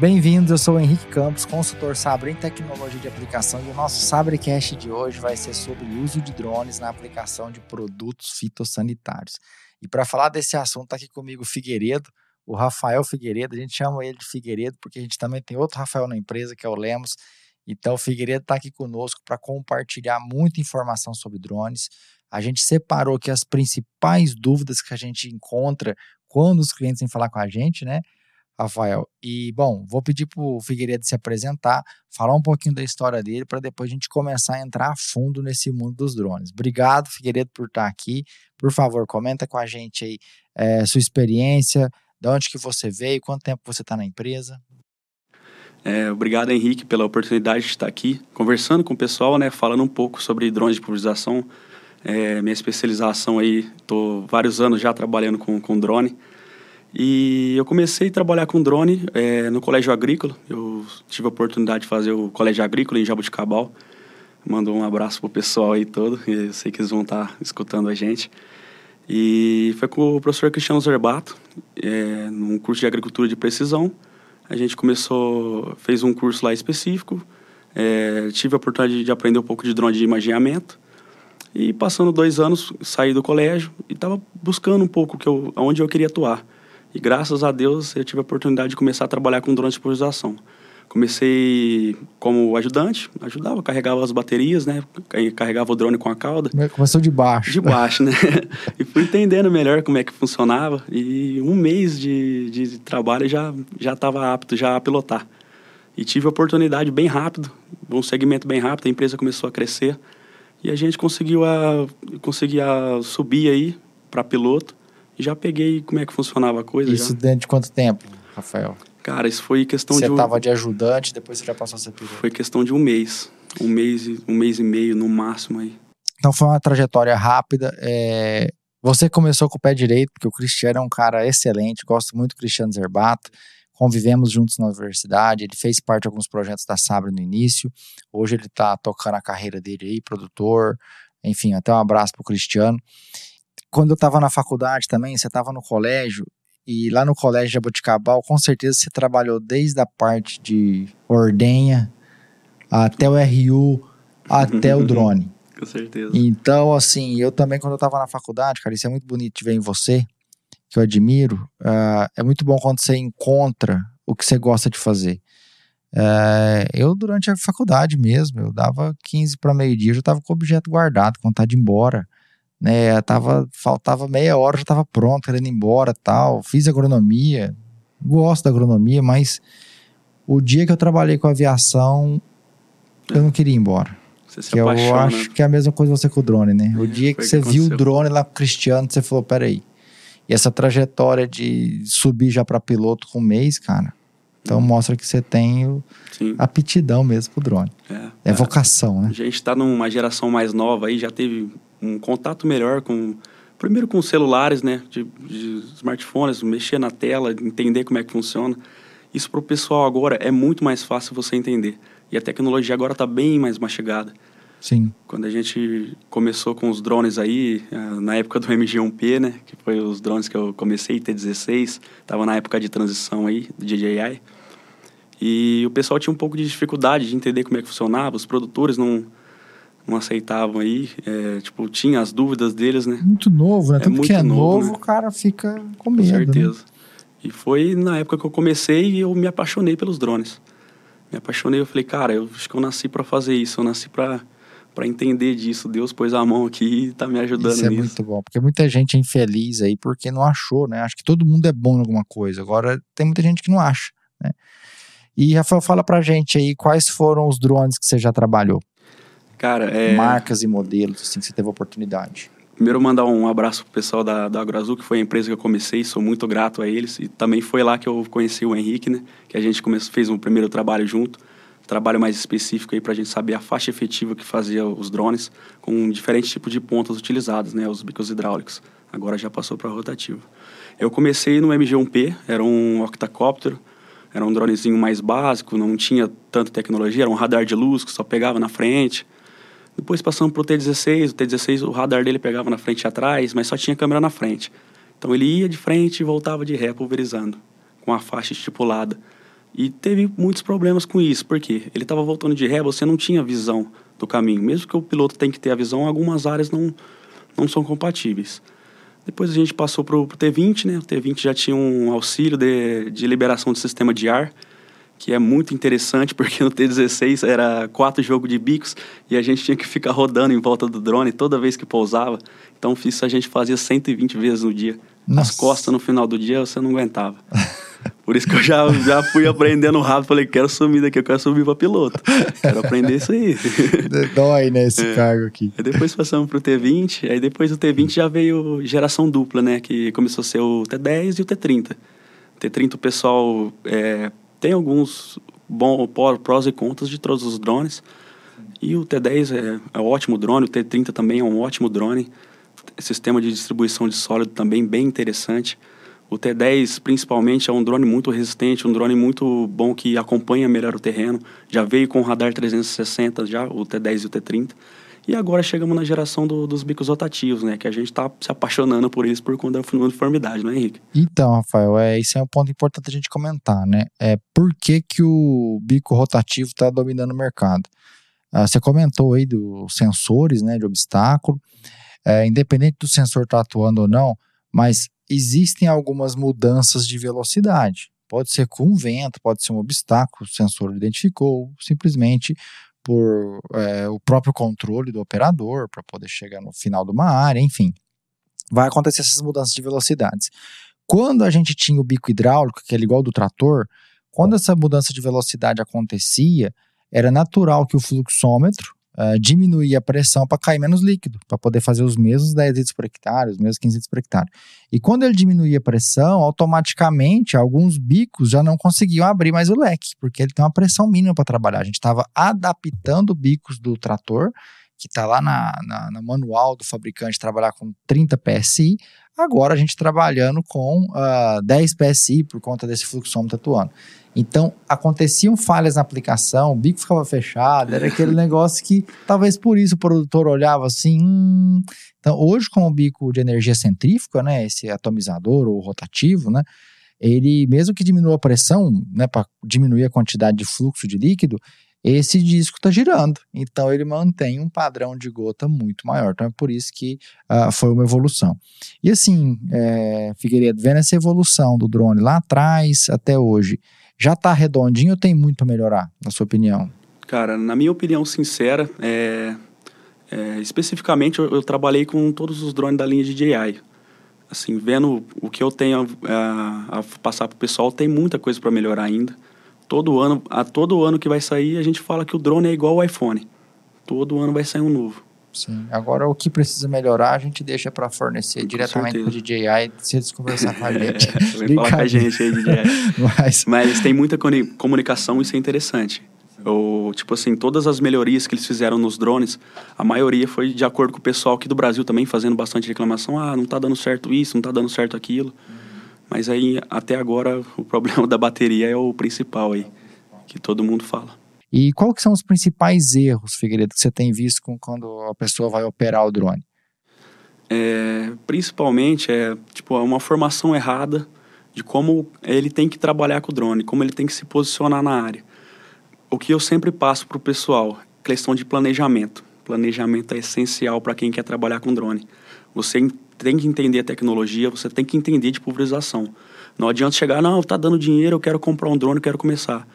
Bem-vindos, eu sou o Henrique Campos, consultor Sabre em tecnologia de aplicação e o nosso Sabrecast de hoje vai ser sobre o uso de drones na aplicação de produtos fitossanitários. E para falar desse assunto, está aqui comigo o Figueiredo, o Rafael Figueiredo, a gente chama ele de Figueiredo porque a gente também tem outro Rafael na empresa, que é o Lemos. Então o Figueiredo está aqui conosco para compartilhar muita informação sobre drones. A gente separou aqui as principais dúvidas que a gente encontra quando os clientes vêm falar com a gente, né? Rafael. E, bom, vou pedir para o Figueiredo se apresentar, falar um pouquinho da história dele, para depois a gente começar a entrar a fundo nesse mundo dos drones. Obrigado, Figueiredo, por estar aqui. Por favor, comenta com a gente aí é, sua experiência, de onde que você veio, quanto tempo você está na empresa. É, obrigado, Henrique, pela oportunidade de estar aqui conversando com o pessoal, né, falando um pouco sobre drones de pulverização. É, minha especialização aí, estou vários anos já trabalhando com, com drone. E eu comecei a trabalhar com drone é, no colégio agrícola. Eu tive a oportunidade de fazer o colégio agrícola em Jabuticabal. Mando um abraço pro pessoal aí todo. Eu sei que eles vão estar escutando a gente. E foi com o professor Cristiano Zerbato, é, num curso de agricultura de precisão. A gente começou, fez um curso lá específico. É, tive a oportunidade de aprender um pouco de drone de imaginamento. E passando dois anos, saí do colégio e estava buscando um pouco que eu, onde eu queria atuar. E graças a Deus eu tive a oportunidade de começar a trabalhar com drones de pulverização. Comecei como ajudante, ajudava, carregava as baterias, né? Carregava o drone com a cauda. Começou de baixo. De baixo, né? e fui entendendo melhor como é que funcionava. E um mês de, de trabalho já já estava apto já a pilotar. E tive a oportunidade bem rápido, um segmento bem rápido, a empresa começou a crescer. E a gente conseguiu a, conseguia subir aí para piloto já peguei como é que funcionava a coisa. Isso já. dentro de quanto tempo, Rafael? Cara, isso foi questão você de. Você estava de ajudante, depois você já passou a ser piloto? Foi questão de um mês. Um mês, um mês e meio no máximo aí. Então foi uma trajetória rápida. É... Você começou com o pé direito, porque o Cristiano é um cara excelente, gosto muito do Cristiano Zerbato. Convivemos juntos na universidade, ele fez parte de alguns projetos da Sabre no início. Hoje ele está tocando a carreira dele aí, produtor. Enfim, até um abraço pro Cristiano quando eu estava na faculdade também, você estava no colégio, e lá no colégio de Jaboticabal, com certeza você trabalhou desde a parte de ordenha até o RU, até o drone. Com certeza. Então, assim, eu também, quando eu estava na faculdade, cara, isso é muito bonito de ver em você, que eu admiro. Uh, é muito bom quando você encontra o que você gosta de fazer. Uh, eu, durante a faculdade mesmo, eu dava 15 para meio-dia, eu já estava com o objeto guardado, com vontade de ir embora né? Tava, faltava meia hora, já estava pronto, querendo ir embora tal. Fiz agronomia, gosto da agronomia, mas o dia que eu trabalhei com aviação, eu não queria ir embora. Você se que eu acho que é a mesma coisa você com o drone, né? É, o dia que, que você viu o drone lá pro Cristiano, você falou, peraí. E essa trajetória de subir já para piloto com um mês, cara, então hum. mostra que você tem Sim. aptidão mesmo pro drone. É, é, é vocação, né? A gente está numa geração mais nova aí, já teve um contato melhor com primeiro com celulares, né, de, de, smartphones, mexer na tela, entender como é que funciona. Isso para o pessoal agora é muito mais fácil você entender. E a tecnologia agora está bem mais mastigada. Sim. Quando a gente começou com os drones aí, eh, na época do MG1P, né, que foi os drones que eu comecei, T16, estava na época de transição aí, do DJI. E o pessoal tinha um pouco de dificuldade de entender como é que funcionava, os produtores não não aceitavam aí. É, tipo, tinha as dúvidas deles, né? Muito novo, né? É Tanto que é novo, novo né? o cara fica com medo. Com né? certeza. Né? E foi na época que eu comecei e eu me apaixonei pelos drones. Me apaixonei, eu falei, cara, eu acho que eu nasci para fazer isso, eu nasci para para entender disso. Deus pôs a mão aqui e tá me ajudando Isso é nisso. muito bom, porque muita gente é infeliz aí porque não achou, né? Acho que todo mundo é bom em alguma coisa. Agora tem muita gente que não acha, né? E Rafael, fala pra gente aí quais foram os drones que você já trabalhou. Cara, é... Marcas e modelos, assim, que você teve oportunidade. Primeiro, mandar um abraço pro pessoal da, da AgroAzul, que foi a empresa que eu comecei, sou muito grato a eles. E também foi lá que eu conheci o Henrique, né? Que a gente começou, fez um primeiro trabalho junto. Trabalho mais específico aí para a gente saber a faixa efetiva que fazia os drones, com diferentes tipos de pontas utilizadas, né? Os bicos hidráulicos. Agora já passou para rotativo. Eu comecei no MG1P, era um octacóptero, era um dronezinho mais básico, não tinha tanta tecnologia, era um radar de luz que só pegava na frente depois passamos para o T16, o T16 o radar dele pegava na frente e atrás, mas só tinha câmera na frente. Então ele ia de frente e voltava de ré, pulverizando, com a faixa estipulada. E teve muitos problemas com isso, porque ele estava voltando de ré, você não tinha visão do caminho. Mesmo que o piloto tenha que ter a visão, algumas áreas não, não são compatíveis. Depois a gente passou para o T20, né? O T20 já tinha um auxílio de, de liberação do sistema de ar, que é muito interessante, porque no T16 era quatro jogos de bicos e a gente tinha que ficar rodando em volta do drone toda vez que pousava. Então isso a gente fazia 120 vezes no dia. Nossa. As costas no final do dia você não aguentava. Por isso que eu já, já fui aprendendo rápido. Falei, quero sumir daqui, eu quero subir para piloto. Quero aprender isso aí. Dói, né, esse é. cargo aqui. Aí depois passamos pro T20. Aí depois do T20 já veio geração dupla, né? Que começou a ser o T10 e o T30. T30 o pessoal é, tem alguns bons prós e contras de todos os drones. E o T10 é, é um ótimo drone, o T30 também é um ótimo drone. Sistema de distribuição de sólido também bem interessante. O T10, principalmente, é um drone muito resistente, um drone muito bom que acompanha melhor o terreno. Já veio com radar 360, já, o T10 e o T30. E agora chegamos na geração do, dos bicos rotativos, né? Que a gente está se apaixonando por eles por conta da uniformidade, não é, Henrique? Então, Rafael, é, isso é um ponto importante a gente comentar, né? É por que, que o bico rotativo está dominando o mercado? Ah, você comentou aí dos sensores, né, de obstáculo. É, independente do sensor estar tá atuando ou não, mas existem algumas mudanças de velocidade. Pode ser com vento, pode ser um obstáculo, o sensor identificou, simplesmente por é, o próprio controle do operador para poder chegar no final de uma área, enfim. Vai acontecer essas mudanças de velocidades. Quando a gente tinha o bico hidráulico, que é igual do trator, quando essa mudança de velocidade acontecia, era natural que o fluxômetro uh, diminuir a pressão para cair menos líquido, para poder fazer os mesmos 10 litros por hectare, os mesmos 15 litros por hectare. E quando ele diminuía a pressão, automaticamente alguns bicos já não conseguiam abrir mais o leque, porque ele tem uma pressão mínima para trabalhar. A gente estava adaptando bicos do trator, que está lá na, na, no manual do fabricante, trabalhar com 30 PSI, agora a gente trabalhando com uh, ah, 10 PSI por conta desse fluxômetro atuando. Então, aconteciam falhas na aplicação, o bico ficava fechado, era aquele negócio que talvez por isso o produtor olhava assim. Hum. Então, hoje, com o bico de energia centrífuga, né, esse atomizador ou rotativo, né, ele, mesmo que diminua a pressão, né, para diminuir a quantidade de fluxo de líquido, esse disco está girando. Então ele mantém um padrão de gota muito maior. Então é por isso que uh, foi uma evolução. E assim, é, Figueiredo, vendo essa evolução do drone lá atrás até hoje, já está redondinho ou tem muito a melhorar, na sua opinião? Cara, na minha opinião sincera, é, é, especificamente eu, eu, trabalhei com todos os drones da linha de DJI. Assim, vendo o que eu tenho a, a passar para o pessoal, tem muita coisa para melhorar ainda. Todo ano, a todo ano que vai sair, a gente fala que o drone é igual ao iPhone. Todo ano vai sair um novo. Sim. Agora, o que precisa melhorar, a gente deixa para fornecer com diretamente para o DJI se eles conversar com a gente. É, vem falar com a gente aí, DJI. Mas... Mas tem muita comunicação, isso é interessante. Ou, tipo assim, todas as melhorias que eles fizeram nos drones, a maioria foi de acordo com o pessoal aqui do Brasil também, fazendo bastante reclamação. Ah, não tá dando certo isso, não tá dando certo aquilo. Uhum. Mas aí, até agora, o problema da bateria é o principal aí, que todo mundo fala. E que são os principais erros, Figueiredo, que você tem visto com quando a pessoa vai operar o drone? É, principalmente é tipo é uma formação errada de como ele tem que trabalhar com o drone, como ele tem que se posicionar na área. O que eu sempre passo para o pessoal, questão de planejamento. Planejamento é essencial para quem quer trabalhar com drone. Você tem que entender a tecnologia, você tem que entender de pulverização. Não adianta chegar, não, tá dando dinheiro, eu quero comprar um drone, eu quero começar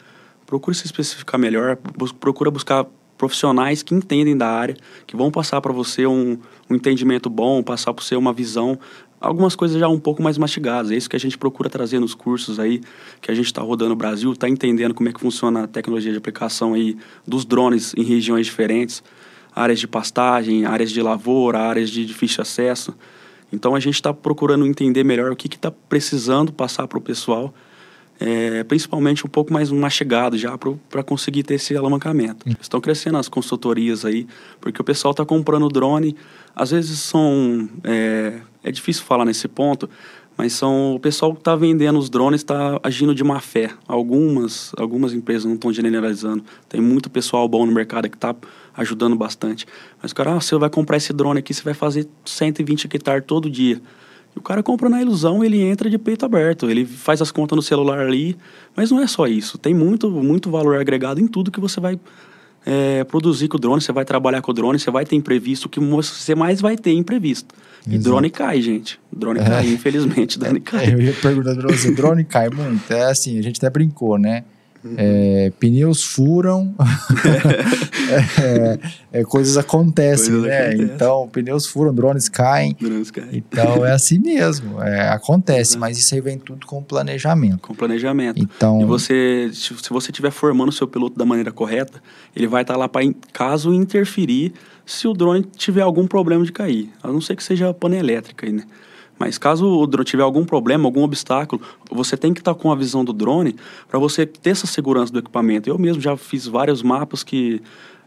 procure se especificar melhor, procura buscar profissionais que entendem da área, que vão passar para você um, um, entendimento bom, passar para você uma visão, algumas coisas já um pouco mais mastigadas. É isso que a gente procura trazer nos cursos aí, que a gente está rodando no Brasil, está entendendo como é que funciona a tecnologia de aplicação aí dos drones em regiões diferentes, áreas de pastagem, áreas de lavoura, áreas de difícil acesso. Então a gente está procurando entender melhor o que está precisando passar para o pessoal é, principalmente um pouco mais mastigado já para conseguir ter esse alavancamento. Hum. Estão crescendo as consultorias aí, porque o pessoal está comprando drone, às vezes são, é, é difícil falar nesse ponto, mas são o pessoal que está vendendo os drones está agindo de má fé. Algumas, algumas empresas não estão generalizando. Tem muito pessoal bom no mercado que está ajudando bastante. Mas o cara, ah, você vai comprar esse drone aqui, você vai fazer 120 hectares todo dia. O cara compra na ilusão, ele entra de peito aberto, ele faz as contas no celular ali, mas não é só isso. Tem muito, muito valor agregado em tudo que você vai é, produzir com o drone, você vai trabalhar com o drone, você vai ter imprevisto, o que você mais vai ter imprevisto. E Exato. drone cai, gente. Drone é. cai, infelizmente, drone cai. É, eu ia perguntar pra você, drone cai muito. É assim, a gente até brincou, né? Uhum. É, pneus furam, é, é, coisas acontecem, coisas né? Acontecem. Então, pneus furam, drones caem. Drones caem. Então, é assim mesmo, é, acontece, mas isso aí vem tudo com planejamento. Com planejamento. Então, e você, se você estiver formando o seu piloto da maneira correta, ele vai estar tá lá para, caso interferir, se o drone tiver algum problema de cair. A não ser que seja pane elétrica aí, né? Mas caso o drone tiver algum problema, algum obstáculo, você tem que estar com a visão do drone para você ter essa segurança do equipamento. Eu mesmo já fiz vários mapas que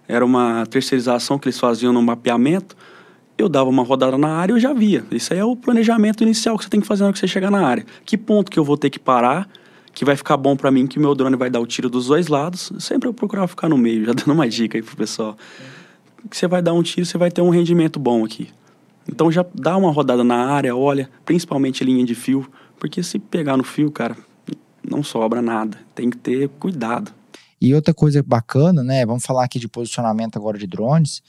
era uma terceirização que eles faziam no mapeamento. Eu dava uma rodada na área e eu já via. Isso aí é o planejamento inicial que você tem que fazer na hora que você chegar na área. Que ponto que eu vou ter que parar, que vai ficar bom para mim, que meu drone vai dar o tiro dos dois lados. Sempre eu procurava ficar no meio, já dando uma dica aí pro pessoal. Que você vai dar um tiro, você vai ter um rendimento bom aqui. Então já dá uma rodada na área, olha, principalmente linha de fio, porque se pegar no fio, cara, não sobra nada. Tem que ter cuidado. E outra coisa bacana, né? Vamos falar aqui de posicionamento agora de drones,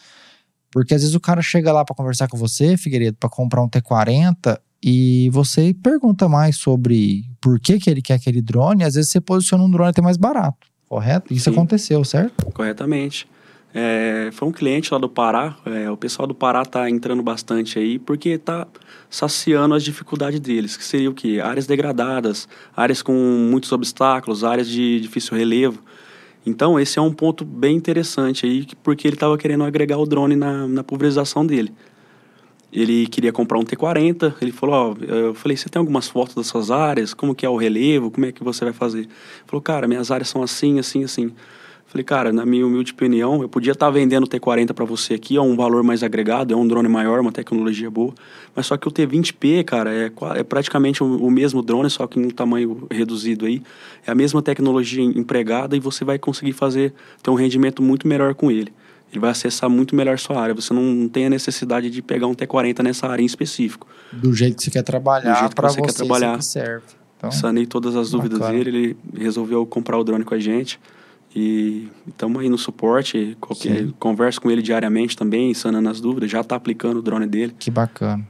porque às vezes o cara chega lá para conversar com você, Figueiredo, para comprar um T40 e você pergunta mais sobre por que, que ele quer aquele drone, e às vezes você posiciona um drone até mais barato, correto? Isso Sim. aconteceu, certo? Corretamente. É, foi um cliente lá do Pará, é, o pessoal do Pará está entrando bastante aí, porque está saciando as dificuldades deles, que seria o quê? Áreas degradadas, áreas com muitos obstáculos, áreas de difícil relevo. Então, esse é um ponto bem interessante aí, porque ele estava querendo agregar o drone na, na pulverização dele. Ele queria comprar um T40, ele falou, ó, eu falei, você tem algumas fotos das suas áreas? Como que é o relevo? Como é que você vai fazer? Ele falou, cara, minhas áreas são assim, assim, assim. Falei, cara, na minha humilde opinião, eu podia estar tá vendendo o T40 para você aqui, é um valor mais agregado, é um drone maior, uma tecnologia boa, mas só que o T20P, cara, é, é praticamente o, o, mesmo drone, só que em um tamanho reduzido aí. É a mesma tecnologia empregada e você vai conseguir fazer, ter um rendimento muito melhor com ele. Ele vai acessar muito melhor sua área. Você não tem a necessidade de pegar um T40 nessa área em específico. Do jeito que você quer trabalhar, para você, você quer trabalhar. serve. Então, Sanei todas as dúvidas bacana. dele, ele resolveu comprar o drone com a gente. E estamos aí no suporte, qualquer, converso com ele diariamente também, sanando as dúvidas, já está aplicando o drone dele. Que bacana.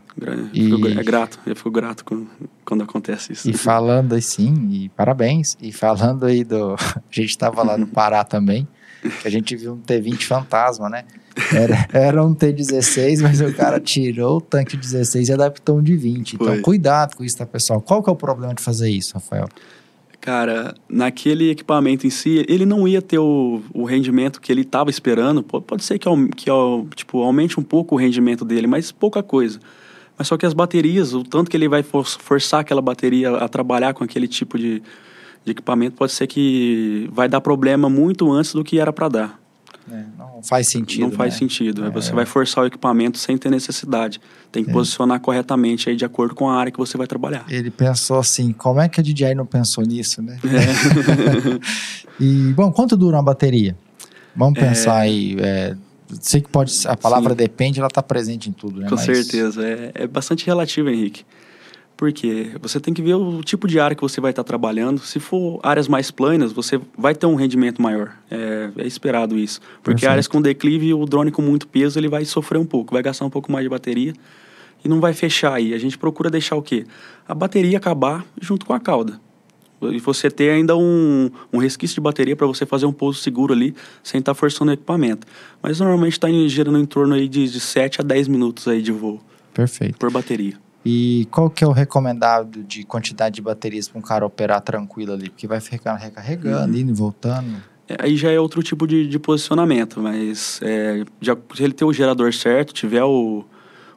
E... é grato, eu fico grato quando, quando acontece isso. E falando assim, e parabéns, e falando aí do. A gente estava lá no Pará também, que a gente viu um T20 fantasma, né? Era, era um T16, mas o cara tirou o tanque 16 e adaptou um de 20. Então, Foi. cuidado com isso, tá, pessoal? Qual que é o problema de fazer isso, Rafael? Cara, naquele equipamento em si, ele não ia ter o, o rendimento que ele estava esperando. Pode, ser que, que tipo, aumente um pouco o rendimento dele, mas pouca coisa. Mas só que as baterias, o tanto que ele vai for, forçar aquela bateria a trabalhar com aquele tipo de, de equipamento, pode ser que vai dar problema muito antes do que era para dar. É, não faz sentido. Não faz né? sentido. É. Você vai forçar o equipamento sem ter necessidade. Tem que é. posicionar corretamente aí de acordo com a área que você vai trabalhar. Ele pensou assim, como é que a DJI não pensou nisso, né? É. e, bom, quanto dura uma bateria? Vamos é. pensar aí. Sei que pode. A palavra Sim. depende, ela está presente em tudo, né? Com Mas... certeza. É, é bastante relativo, Henrique. Porque você tem que ver o tipo de área que você vai estar trabalhando. Se for áreas mais planas, você vai ter um rendimento maior. É, é esperado isso. Porque Perfeito. áreas com declive, o drone com muito peso, ele vai sofrer um pouco, vai gastar um pouco mais de bateria e não vai fechar aí. A gente procura deixar o quê? A bateria acabar junto com a cauda. E você ter ainda um, um resquício de bateria para você fazer um pouso seguro ali, sem estar tá forçando o equipamento. Mas normalmente está girando em torno aí de, de 7 a 10 minutos aí de voo. Perfeito. Por bateria. E qual que é o recomendado de quantidade de baterias para um cara operar tranquilo ali? Porque vai ficar recarregando, uhum. indo e voltando. É, aí já é outro tipo de, de posicionamento, mas é, já, se ele ter o gerador certo, tiver o,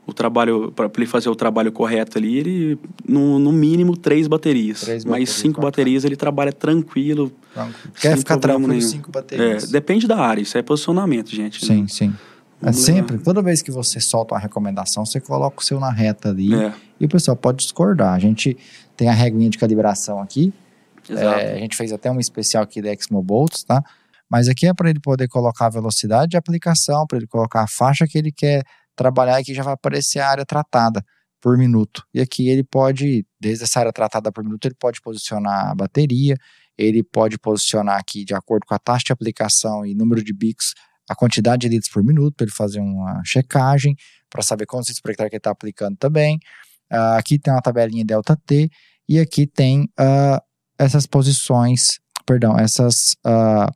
o trabalho, para ele fazer o trabalho correto ali, ele, no, no mínimo, três baterias. Três mais baterias, cinco baterias, ele trabalha tranquilo. tranquilo. Quer ficar tranquilo, nenhum. cinco baterias. É, depende da área, isso é posicionamento, gente. Sim, né? sim. É sempre, toda vez que você solta uma recomendação, você coloca o seu na reta ali. É. E o pessoal pode discordar. A gente tem a reguinha de calibração aqui. É, a gente fez até um especial aqui da Exmobolts, tá? Mas aqui é para ele poder colocar a velocidade de aplicação, para ele colocar a faixa que ele quer trabalhar e que já vai aparecer a área tratada. por minuto. E aqui ele pode, desde essa área tratada por minuto, ele pode posicionar a bateria, ele pode posicionar aqui, de acordo com a taxa de aplicação e número de bicos, a quantidade de litros por minuto, para ele fazer uma checagem, para saber quantos litros por hectare que ele está aplicando também. Uh, aqui tem uma tabelinha delta T, e aqui tem uh, essas posições, perdão, essas uh,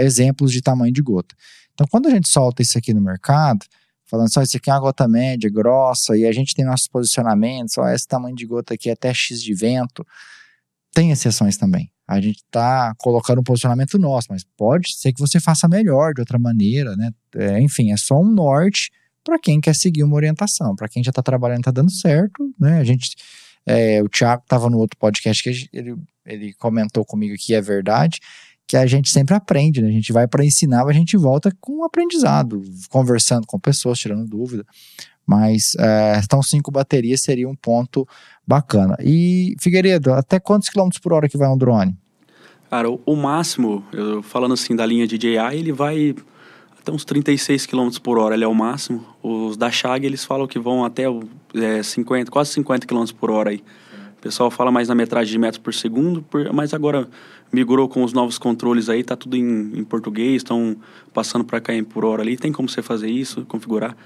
exemplos de tamanho de gota. Então, quando a gente solta isso aqui no mercado, falando só, isso aqui é uma gota média, grossa, e a gente tem nossos posicionamentos, ó, esse tamanho de gota aqui é até X de vento, tem exceções também. A gente está colocando um posicionamento nosso, mas pode ser que você faça melhor de outra maneira, né? É, enfim, é só um norte para quem quer seguir uma orientação. Para quem já está trabalhando, está dando certo, né? A gente, é, o Thiago estava no outro podcast que ele, ele comentou comigo que é verdade que a gente sempre aprende, né? A gente vai para ensinar, a gente volta com um aprendizado, conversando com pessoas, tirando dúvida. Mas é, então cinco baterias seria um ponto bacana. E Figueiredo, até quantos quilômetros por hora que vai um drone? Cara, o, máximo, eu, falando assim da linha DJI, ele vai até uns 36 km por hora, ele é o máximo. Os da Chag, eles falam que vão até é, 50, quase 50 km por hora aí. O pessoal fala mais na metragem de metros por segundo, por, mas agora migrou com os novos controles aí, tá tudo em, em português, estão passando para km por hora ali. Tem como você fazer isso, configurar.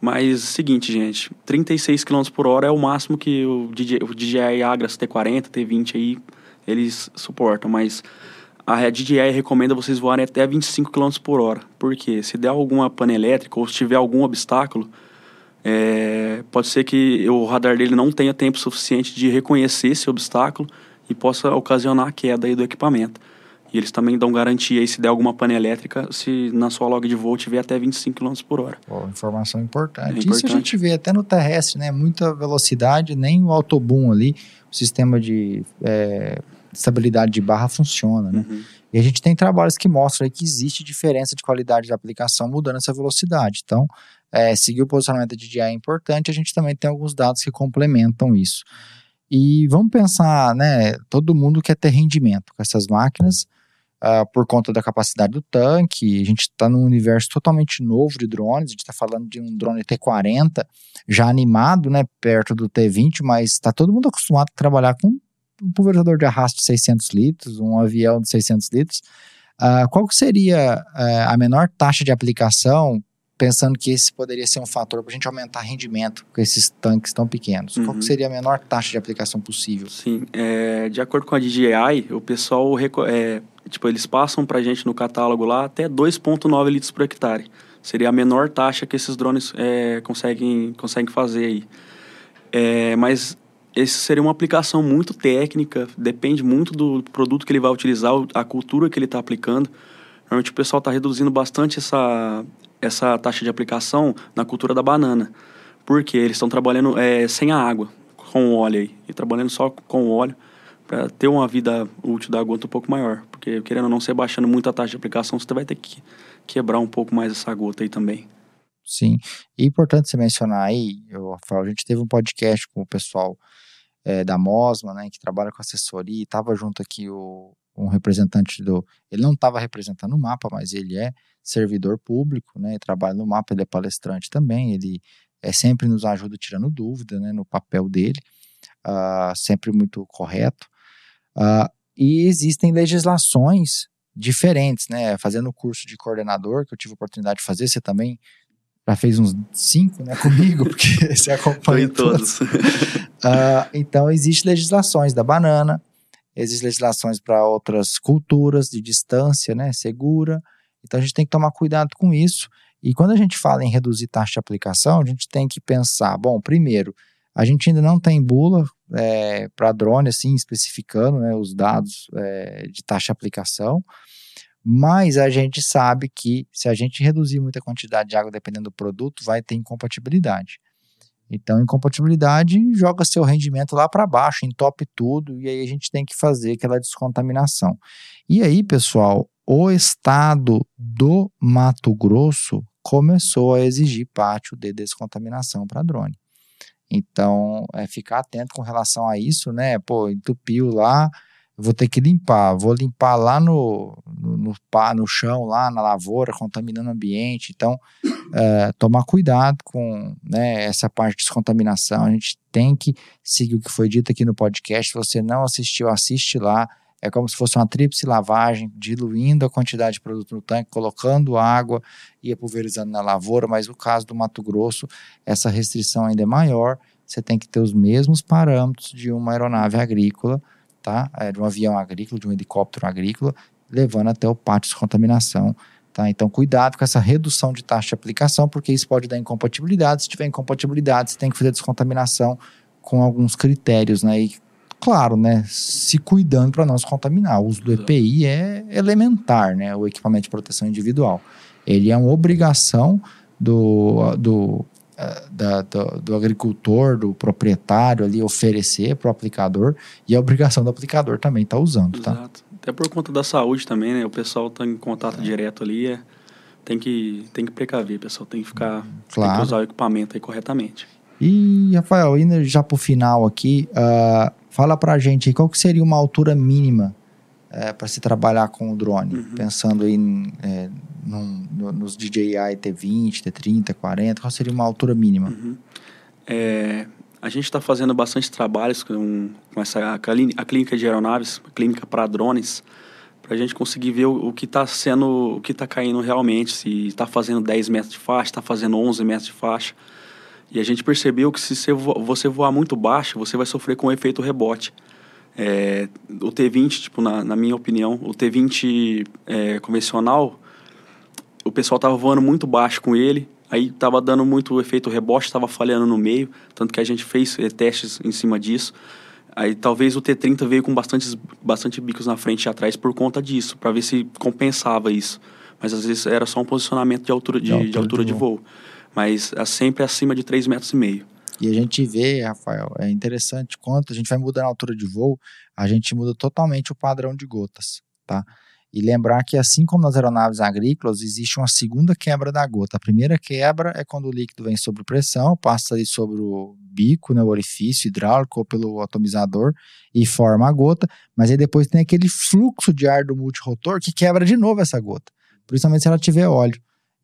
Mas, seguinte, gente, 36 km por hora é o máximo que o DJI, o DJI Agras T40, T20 aí, eles suportam. Mas a DJI recomenda vocês voarem até 25 km por hora. Porque se der alguma pane elétrica ou se tiver algum obstáculo, é, pode ser que o radar dele não tenha tempo suficiente de reconhecer esse obstáculo e possa ocasionar a queda aí do equipamento. E eles também dão garantia aí se der alguma pane elétrica, se na sua log de voo tiver até 25 km por hora. Informação importante. É importante. Isso a gente vê até no terrestre, né? Muita velocidade, nem o autoboom ali, o sistema de é, estabilidade de barra funciona, né? Uhum. E a gente tem trabalhos que mostram que existe diferença de qualidade de aplicação mudando essa velocidade. Então, é, seguir o posicionamento de DJI é importante, a gente também tem alguns dados que complementam isso. E vamos pensar, né? Todo mundo quer ter rendimento com essas máquinas uh, por conta da capacidade do tanque. A gente está num universo totalmente novo de drones. A gente está falando de um drone T40 já animado, né? Perto do T20, mas está todo mundo acostumado a trabalhar com um pulverizador de arrasto de 600 litros, um avião de 600 litros. Uh, qual seria uh, a menor taxa de aplicação pensando que esse poderia ser um fator para a gente aumentar rendimento com esses tanques tão pequenos. Uhum. Qual seria a menor taxa de aplicação possível? Sim, é, de acordo com a DJI, o pessoal, é, tipo, eles passam para a gente no catálogo lá até 2,9 litros por hectare. Seria a menor taxa que esses drones é, conseguem, conseguem fazer aí. É, mas esse seria uma aplicação muito técnica, depende muito do produto que ele vai utilizar, a cultura que ele está aplicando. Normalmente o pessoal está reduzindo bastante essa, essa taxa de aplicação na cultura da banana. Porque eles estão trabalhando é, sem a água, com o óleo aí. E trabalhando só com o óleo para ter uma vida útil da gota um pouco maior. Porque querendo ou não, você baixando muito a taxa de aplicação, você vai ter que quebrar um pouco mais essa gota aí também. Sim. E é importante você mencionar aí, eu, Rafael, a gente teve um podcast com o pessoal é, da Mosma, né, que trabalha com assessoria, e estava junto aqui o, um representante do. Ele não estava representando o mapa, mas ele é servidor público, né? Trabalha no mapa, ele é palestrante também, ele é sempre nos ajuda tirando dúvida, né? No papel dele, uh, sempre muito correto. Uh, e existem legislações diferentes, né? Fazendo o curso de coordenador, que eu tive a oportunidade de fazer, você também já fez uns cinco, né, comigo, porque você acompanha todos. todos. uh, então, existem legislações da banana, existem legislações para outras culturas de distância, né, segura. Então a gente tem que tomar cuidado com isso. E quando a gente fala em reduzir taxa de aplicação, a gente tem que pensar, bom, primeiro, a gente ainda não tem bula é, para drone, assim, especificando né, os dados é, de taxa de aplicação, mas a gente sabe que se a gente reduzir muita quantidade de água dependendo do produto, vai ter incompatibilidade. Então, incompatibilidade joga seu rendimento lá para baixo, entope tudo, e aí a gente tem que fazer aquela descontaminação. E aí, pessoal, o estado do Mato Grosso começou a exigir pátio de descontaminação para drone. Então, é ficar atento com relação a isso, né? Pô, entupiu lá, vou ter que limpar, vou limpar lá no, no, no, no chão, lá na lavoura, contaminando o ambiente. Então, é, tomar cuidado com né, essa parte de descontaminação. A gente tem que seguir o que foi dito aqui no podcast. Se você não assistiu, assiste lá. É como se fosse uma tríplice lavagem, diluindo a quantidade de produto no tanque, colocando água e pulverizando na lavoura. Mas no caso do Mato Grosso, essa restrição ainda é maior. Você tem que ter os mesmos parâmetros de uma aeronave agrícola tá? É, de um avião agrícola, de um helicóptero agrícola, levando até o pátio de contaminação. Tá? Então, cuidado com essa redução de taxa de aplicação, porque isso pode dar incompatibilidade. Se tiver incompatibilidade, você tem que fazer descontaminação com alguns critérios, né? E, claro, né? Se cuidando para não se contaminar. O uso do EPI é elementar, né? O equipamento de proteção individual. Ele é uma obrigação do, do da, do, do, agricultor, do proprietário ali oferecer para o aplicador e a obrigação do aplicador também estar tá usando, tá? Exato. Até por conta da saúde também, né? O pessoal está em contato é. direto ali, é, tem, que, tem que precaver, o pessoal tem que ficar, claro. tem que usar o equipamento aí corretamente. E, Rafael, indo já para o final aqui, uh, fala para a gente aí, qual que seria uma altura mínima é, para se trabalhar com o drone? Uhum. Pensando em é, num, no, nos DJI T20, T30, 40? Qual seria uma altura mínima? Uhum. É, a gente está fazendo bastante trabalhos com, com essa, a, clínica de aeronaves, a clínica para drones, para a gente conseguir ver o, o que está sendo, o que está caindo realmente, se está fazendo 10 metros de faixa, está fazendo 11 metros de faixa. E a gente percebeu que se você voar muito baixo, você vai sofrer com o efeito rebote. É, o T20, tipo, na, na, minha opinião, o T20 é, convencional, o pessoal tava voando muito baixo com ele, aí tava dando muito efeito rebote, tava falhando no meio, tanto que a gente fez é, testes em cima disso. Aí talvez o T30 veio com bastantes, bastante bicos na frente e atrás por conta disso, para ver se compensava isso. Mas às vezes era só um posicionamento de altura de, de altura, de, altura de, voo. de, voo. Mas é sempre acima de 3,5 metros. E meio. E a gente vê, Rafael, é interessante quanto a gente vai mudando a altura de voo, a gente muda totalmente o padrão de gotas, tá? E lembrar que, assim como nas aeronaves agrícolas, existe uma segunda quebra da gota. A primeira quebra é quando o líquido vem sob pressão, passa ali sobre o bico, né, o orifício hidráulico ou pelo atomizador e forma a gota, mas aí depois tem aquele fluxo de ar do multirotor que quebra de novo essa gota, principalmente se ela tiver óleo.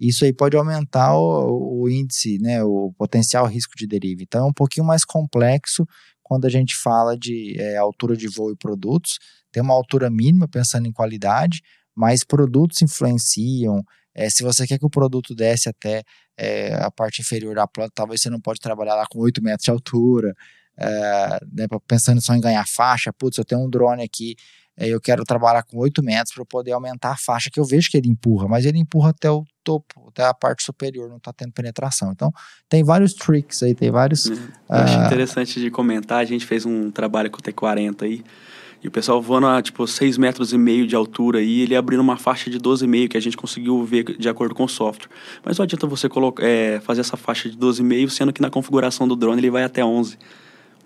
Isso aí pode aumentar o, o índice, né, o potencial risco de deriva. Então é um pouquinho mais complexo quando a gente fala de é, altura de voo e produtos tem uma altura mínima pensando em qualidade, mas produtos influenciam. É, se você quer que o produto desce até é, a parte inferior da planta, talvez você não pode trabalhar lá com 8 metros de altura. É, né, pensando só em ganhar faixa, putz, eu tenho um drone aqui, é, eu quero trabalhar com 8 metros para poder aumentar a faixa, que eu vejo que ele empurra, mas ele empurra até o topo, até a parte superior, não está tendo penetração. Então, tem vários tricks aí, tem vários. Eu acho uh, interessante de comentar, a gente fez um trabalho com o T40 aí. E o pessoal voando a, tipo, 6 metros e meio de altura e ele abrindo uma faixa de 12,5 que a gente conseguiu ver de acordo com o software. Mas não adianta você colocar, é, fazer essa faixa de 12,5, sendo que na configuração do drone ele vai até 11.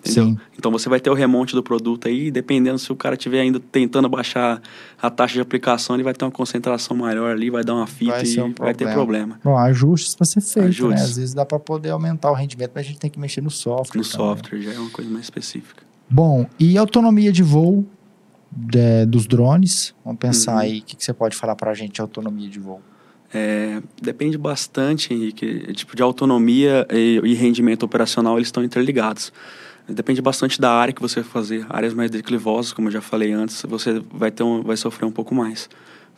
Sim. Então você vai ter o remonte do produto aí, dependendo se o cara estiver ainda tentando baixar a taxa de aplicação, ele vai ter uma concentração maior ali, vai dar uma fita vai e um vai ter problema. Bom, ajustes para ser feito, né? Às vezes dá para poder aumentar o rendimento, mas a gente tem que mexer no software. No também. software, já é uma coisa mais específica. Bom, e autonomia de voo de, dos drones? Vamos pensar uhum. aí, o que, que, você pode falar para a gente de autonomia de voo? É, depende bastante, Henrique. Tipo de autonomia e, e, rendimento operacional, eles estão interligados. Depende bastante da área que você vai fazer. Áreas mais declivosas, como eu já falei antes, você vai, ter um, vai sofrer um pouco mais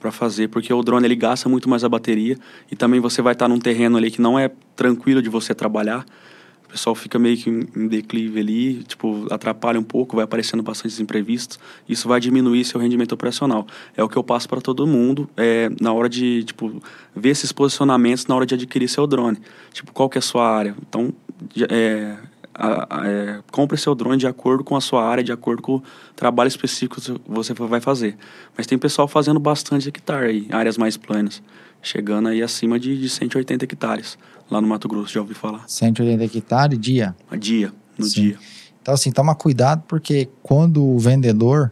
para fazer, porque o drone ele gasta muito mais a bateria e também você vai estar num terreno ali que não é tranquilo de você trabalhar o pessoal fica meio que em declive ali, tipo, atrapalha um pouco, vai aparecendo bastante imprevistos, isso vai diminuir seu rendimento operacional. É o que eu passo para todo mundo é, na hora de, tipo, ver esses posicionamentos na hora de adquirir seu drone. Tipo, qual que é a sua área? Então, é, a, a, é, compre seu drone de acordo com a sua área, de acordo com o trabalho específico que você vai fazer. Mas tem pessoal fazendo bastante hectare aí, áreas mais planas, chegando aí acima de, de 180 hectares lá no Mato Grosso, já ouvi falar. 180 hectares dia? Dia, no Sim. dia. Então, assim, toma cuidado, porque quando o vendedor,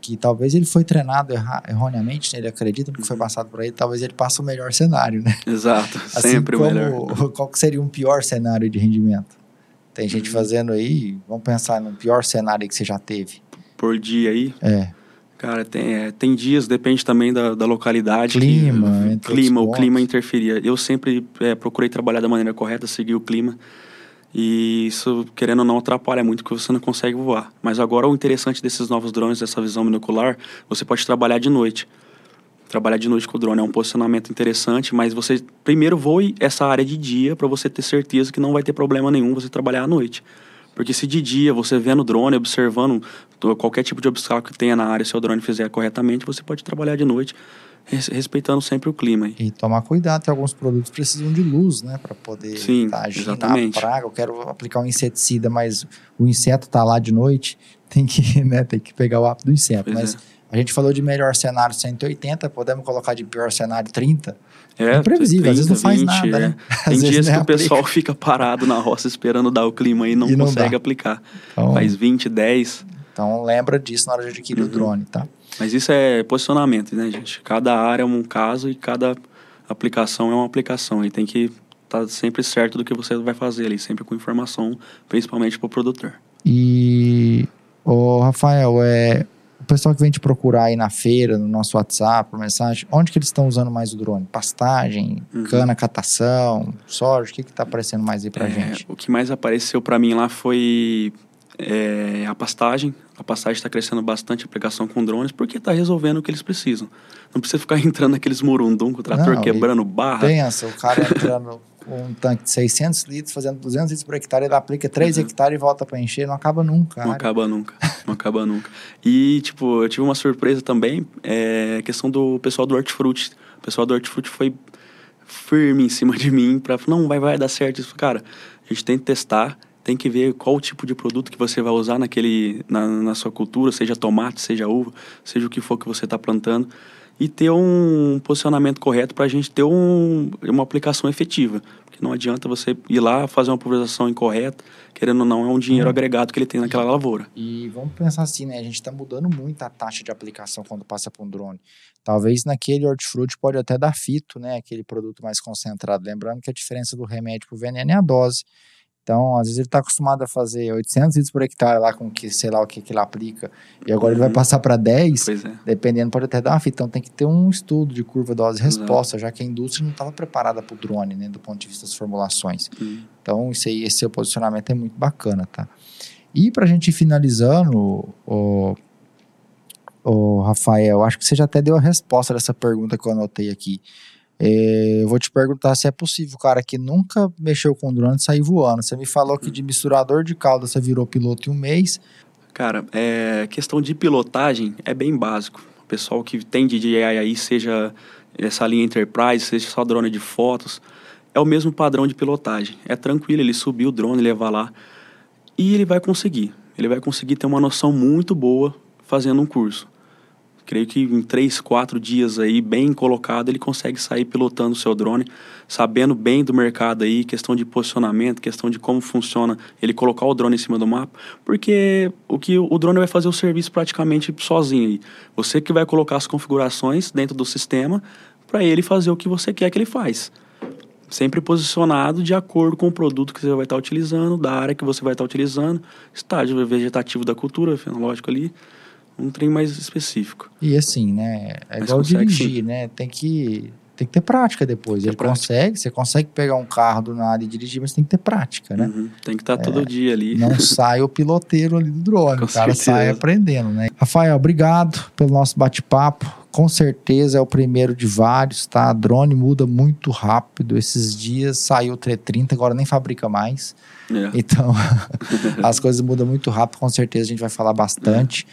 que talvez ele foi treinado erroneamente, né, ele acredita no que foi uhum. passado por aí, talvez ele passe o melhor cenário, né? Exato, assim sempre o melhor. Qual seria um pior cenário de rendimento? Tem gente uhum. fazendo aí, vamos pensar no pior cenário que você já teve. por dia aí. É. Cara, tem, é, tem dias, depende também da, da localidade. Clima, que, clima, o clima interferia. Eu sempre é, procurei trabalhar da maneira correta, seguir o clima. E isso, querendo ou não, atrapalha muito, porque você não consegue voar. Mas agora o interessante desses novos drones, dessa visão binocular, você pode trabalhar de noite. Trabalhar de noite com o drone é um posicionamento interessante, mas você primeiro voe essa área de dia para você ter certeza que não vai ter problema nenhum você trabalhar à noite. Porque se de dia você vendo o drone, observando qualquer tipo de obstáculo que tenha na área, se o drone fizer corretamente, você pode trabalhar de noite, res- respeitando sempre o clima. aí. E tomar cuidado, tem alguns produtos precisam de luz, né? Para poder Sim, tá exatamente. na praga. Eu quero aplicar um inseticida, mas o inseto tá lá de noite, tem que, né, tem que pegar o hábito do inseto. Pois mas é. A gente falou de melhor cenário 180, podemos colocar de pior cenário 30. É, imprevisível, às vezes não faz nada, é. né? Às Tem vezes dias que o aplica. pessoal fica parado na roça esperando dar o clima e não E consegue aplicar. Então, Faz 20, 10. então lembra disso na hora de adquirir o Uhum. drone, tá? Mas isso é posicionamento, né, gente? Cada área é um caso e cada aplicação é uma aplicação. E tem que estar sempre certo do que você vai fazer ali, sempre com informação, principalmente para o produtor. E, ô Rafael, é, o pessoal que vem te procurar aí na feira, no nosso WhatsApp, por mensagem, onde que eles estão usando mais o drone? Pastagem, Uhum. cana, catação, soja, o que que tá aparecendo mais aí pra É, gente? O que mais apareceu para mim lá foi é, a pastagem. A pastagem está crescendo bastante a aplicação com drones porque está resolvendo o que eles precisam. Não precisa ficar entrando naqueles murundum com o trator Não, quebrando barra. Pensa, o cara entrando um tanque de 600 litros, fazendo 200 litros por hectare, ele aplica 3 Uhum. hectares e volta pra encher, não acaba nunca. Não cara. acaba nunca, não acaba nunca. E, tipo, eu tive uma surpresa também, é a questão do pessoal do Hortifruti. O pessoal do Hortifruti foi firme em cima de mim falar, não, vai, vai dar certo. Isso, cara, a gente tem que testar, tem que ver qual o tipo de produto que você vai usar naquele, na, na sua cultura, seja tomate, seja uva, seja o que for que você está plantando, e ter um posicionamento correto para a gente ter um, uma aplicação efetiva. Porque não adianta você ir lá fazer uma pulverização incorreta, querendo ou não, é um dinheiro Hum. agregado que ele tem naquela lavoura. E vamos pensar assim, né? A gente está mudando muito a taxa de aplicação quando passa para um drone. Talvez naquele hortifruti pode até dar fito, né? Aquele produto mais concentrado. Lembrando que a diferença do remédio para o veneno é a dose. Então, às vezes ele está acostumado a fazer 800 litros por hectare lá com que, sei lá o que, que ele aplica. E agora ele vai Uhum. passar para 10, Pois é. dependendo, pode até dar uma fita. Então tem que ter um estudo de curva dose e Exato. resposta, já que a indústria não estava preparada para o drone, né? Do ponto de vista das formulações. Hum. Então, isso aí, esse seu posicionamento é muito bacana, tá? E pra gente ir finalizando, o, o Rafael, acho que você já até deu a resposta dessa pergunta que eu anotei aqui. É, eu vou te perguntar se é possível o cara que nunca mexeu com drone sair voando. Você me falou que de misturador de calda você virou piloto em um mês. Cara, é, questão de pilotagem é bem básico. O pessoal que tem DJI aí, seja essa linha Enterprise, seja só drone de fotos, é o mesmo padrão de pilotagem. É tranquilo ele subir o drone, levar lá e ele vai conseguir. Ele vai conseguir ter uma noção muito boa fazendo um curso. Creio que em três, quatro dias aí, bem colocado, ele consegue sair pilotando o seu drone, sabendo bem do mercado aí, questão de posicionamento, questão de como funciona ele colocar o drone em cima do mapa, porque o que o drone vai fazer o serviço praticamente sozinho aí. Você que vai colocar as configurações dentro do sistema para ele fazer o que você quer que ele faz. Sempre posicionado de acordo com o produto que você vai estar utilizando, da área que você vai estar utilizando, estágio vegetativo da cultura, fenológico ali, um trem mais específico. E assim, né? É Mas igual dirigir, né? Tem que, tem que ter prática depois. Ter Ele prática. consegue, você consegue pegar um carro do nada e dirigir, mas tem que ter prática, né? Uhum. Tem que estar todo dia ali. não sai o piloteiro ali do drone, Com o cara sai certeza. aprendendo, né? Rafael, obrigado pelo nosso bate-papo. Com certeza é o primeiro de vários, tá? Drone muda muito rápido. Esses dias saiu o 330, agora nem fabrica mais. É. Então, as coisas mudam muito rápido. Com certeza a gente vai falar bastante.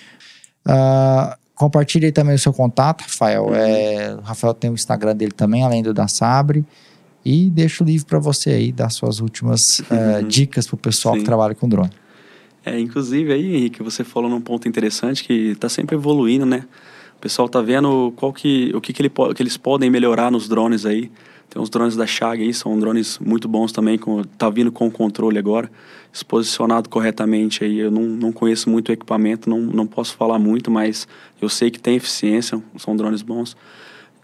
Ah, compartilhe aí também o seu contato, Rafael. É, o Rafael tem o Instagram dele também, além do da Sabre. E deixo o livro para você aí, dar suas últimas eh, dicas pro pessoal que Sim. trabalha com drone. É, inclusive aí, Henrique, você falou num ponto interessante que está sempre evoluindo, né? O pessoal tá vendo qual que, o que, que, ele, que eles podem melhorar nos drones aí. Tem uns drones da Chag aí, são drones muito bons também, com, tá vindo com controle agora, posicionado corretamente aí. Eu não, não conheço muito o equipamento, não, não posso falar muito, mas eu sei que tem eficiência, são drones bons.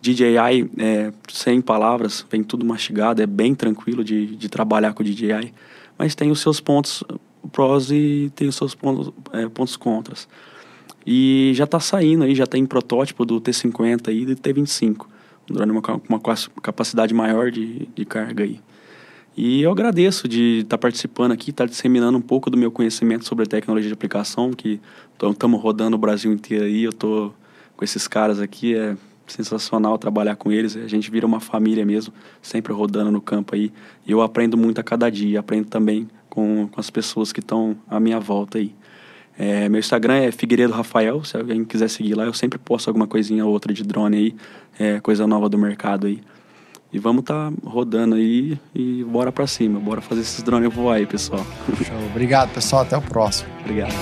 DJI, é, sem palavras, vem tudo mastigado, é bem tranquilo de, de trabalhar com o DJI, mas tem os seus pontos prós e tem os seus pontos, é, pontos contras. E já está saindo aí, já tem protótipo do T50 aí e do T25. Drone com uma, uma capacidade maior de, de carga aí. E eu agradeço de estar tá participando aqui, estar tá disseminando um pouco do meu conhecimento sobre tecnologia de aplicação, que estamos rodando o Brasil inteiro aí, eu estou com esses caras aqui, é sensacional trabalhar com eles, a gente vira uma família mesmo, sempre rodando no campo aí, e eu aprendo muito a cada dia, aprendo também com, com as pessoas que estão à minha volta aí. É, meu Instagram é Figueiredo Rafael, se alguém quiser seguir lá, eu sempre posto alguma coisinha ou outra de drone aí, é, coisa nova do mercado aí. E vamos tá rodando aí e bora para cima, bora fazer esses drones voar aí, pessoal. Show. Obrigado, pessoal. Até o próximo. Obrigado.